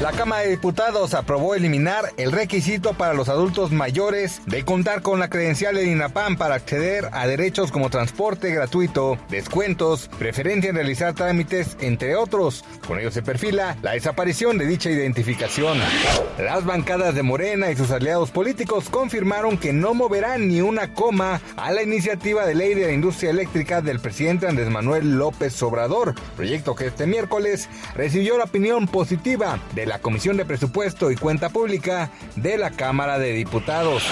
La Cámara de Diputados aprobó eliminar el requisito para los adultos mayores de contar con la credencial de INAPAM para acceder a derechos como transporte gratuito, descuentos, preferencia en realizar trámites, entre otros. Con ello se perfila la desaparición de dicha identificación. Las bancadas de Morena y sus aliados políticos confirmaron que no moverán ni una coma a la iniciativa de ley de la industria eléctrica del presidente Andrés Manuel López Obrador, proyecto que este miércoles recibió la opinión positiva de la Comisión de Presupuesto y Cuenta Pública de la Cámara de Diputados.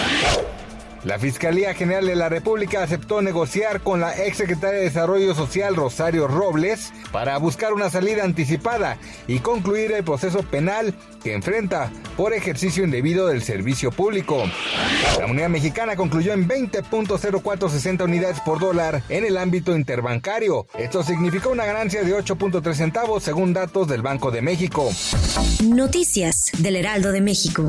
La Fiscalía General de la República aceptó negociar con la exsecretaria de Desarrollo Social Rosario Robles para buscar una salida anticipada y concluir el proceso penal que enfrenta por ejercicio indebido del servicio público. La moneda mexicana concluyó en 20.0460 unidades por dólar en el ámbito interbancario. Esto significó una ganancia de 8.3 centavos según datos del Banco de México. Noticias del Heraldo de México.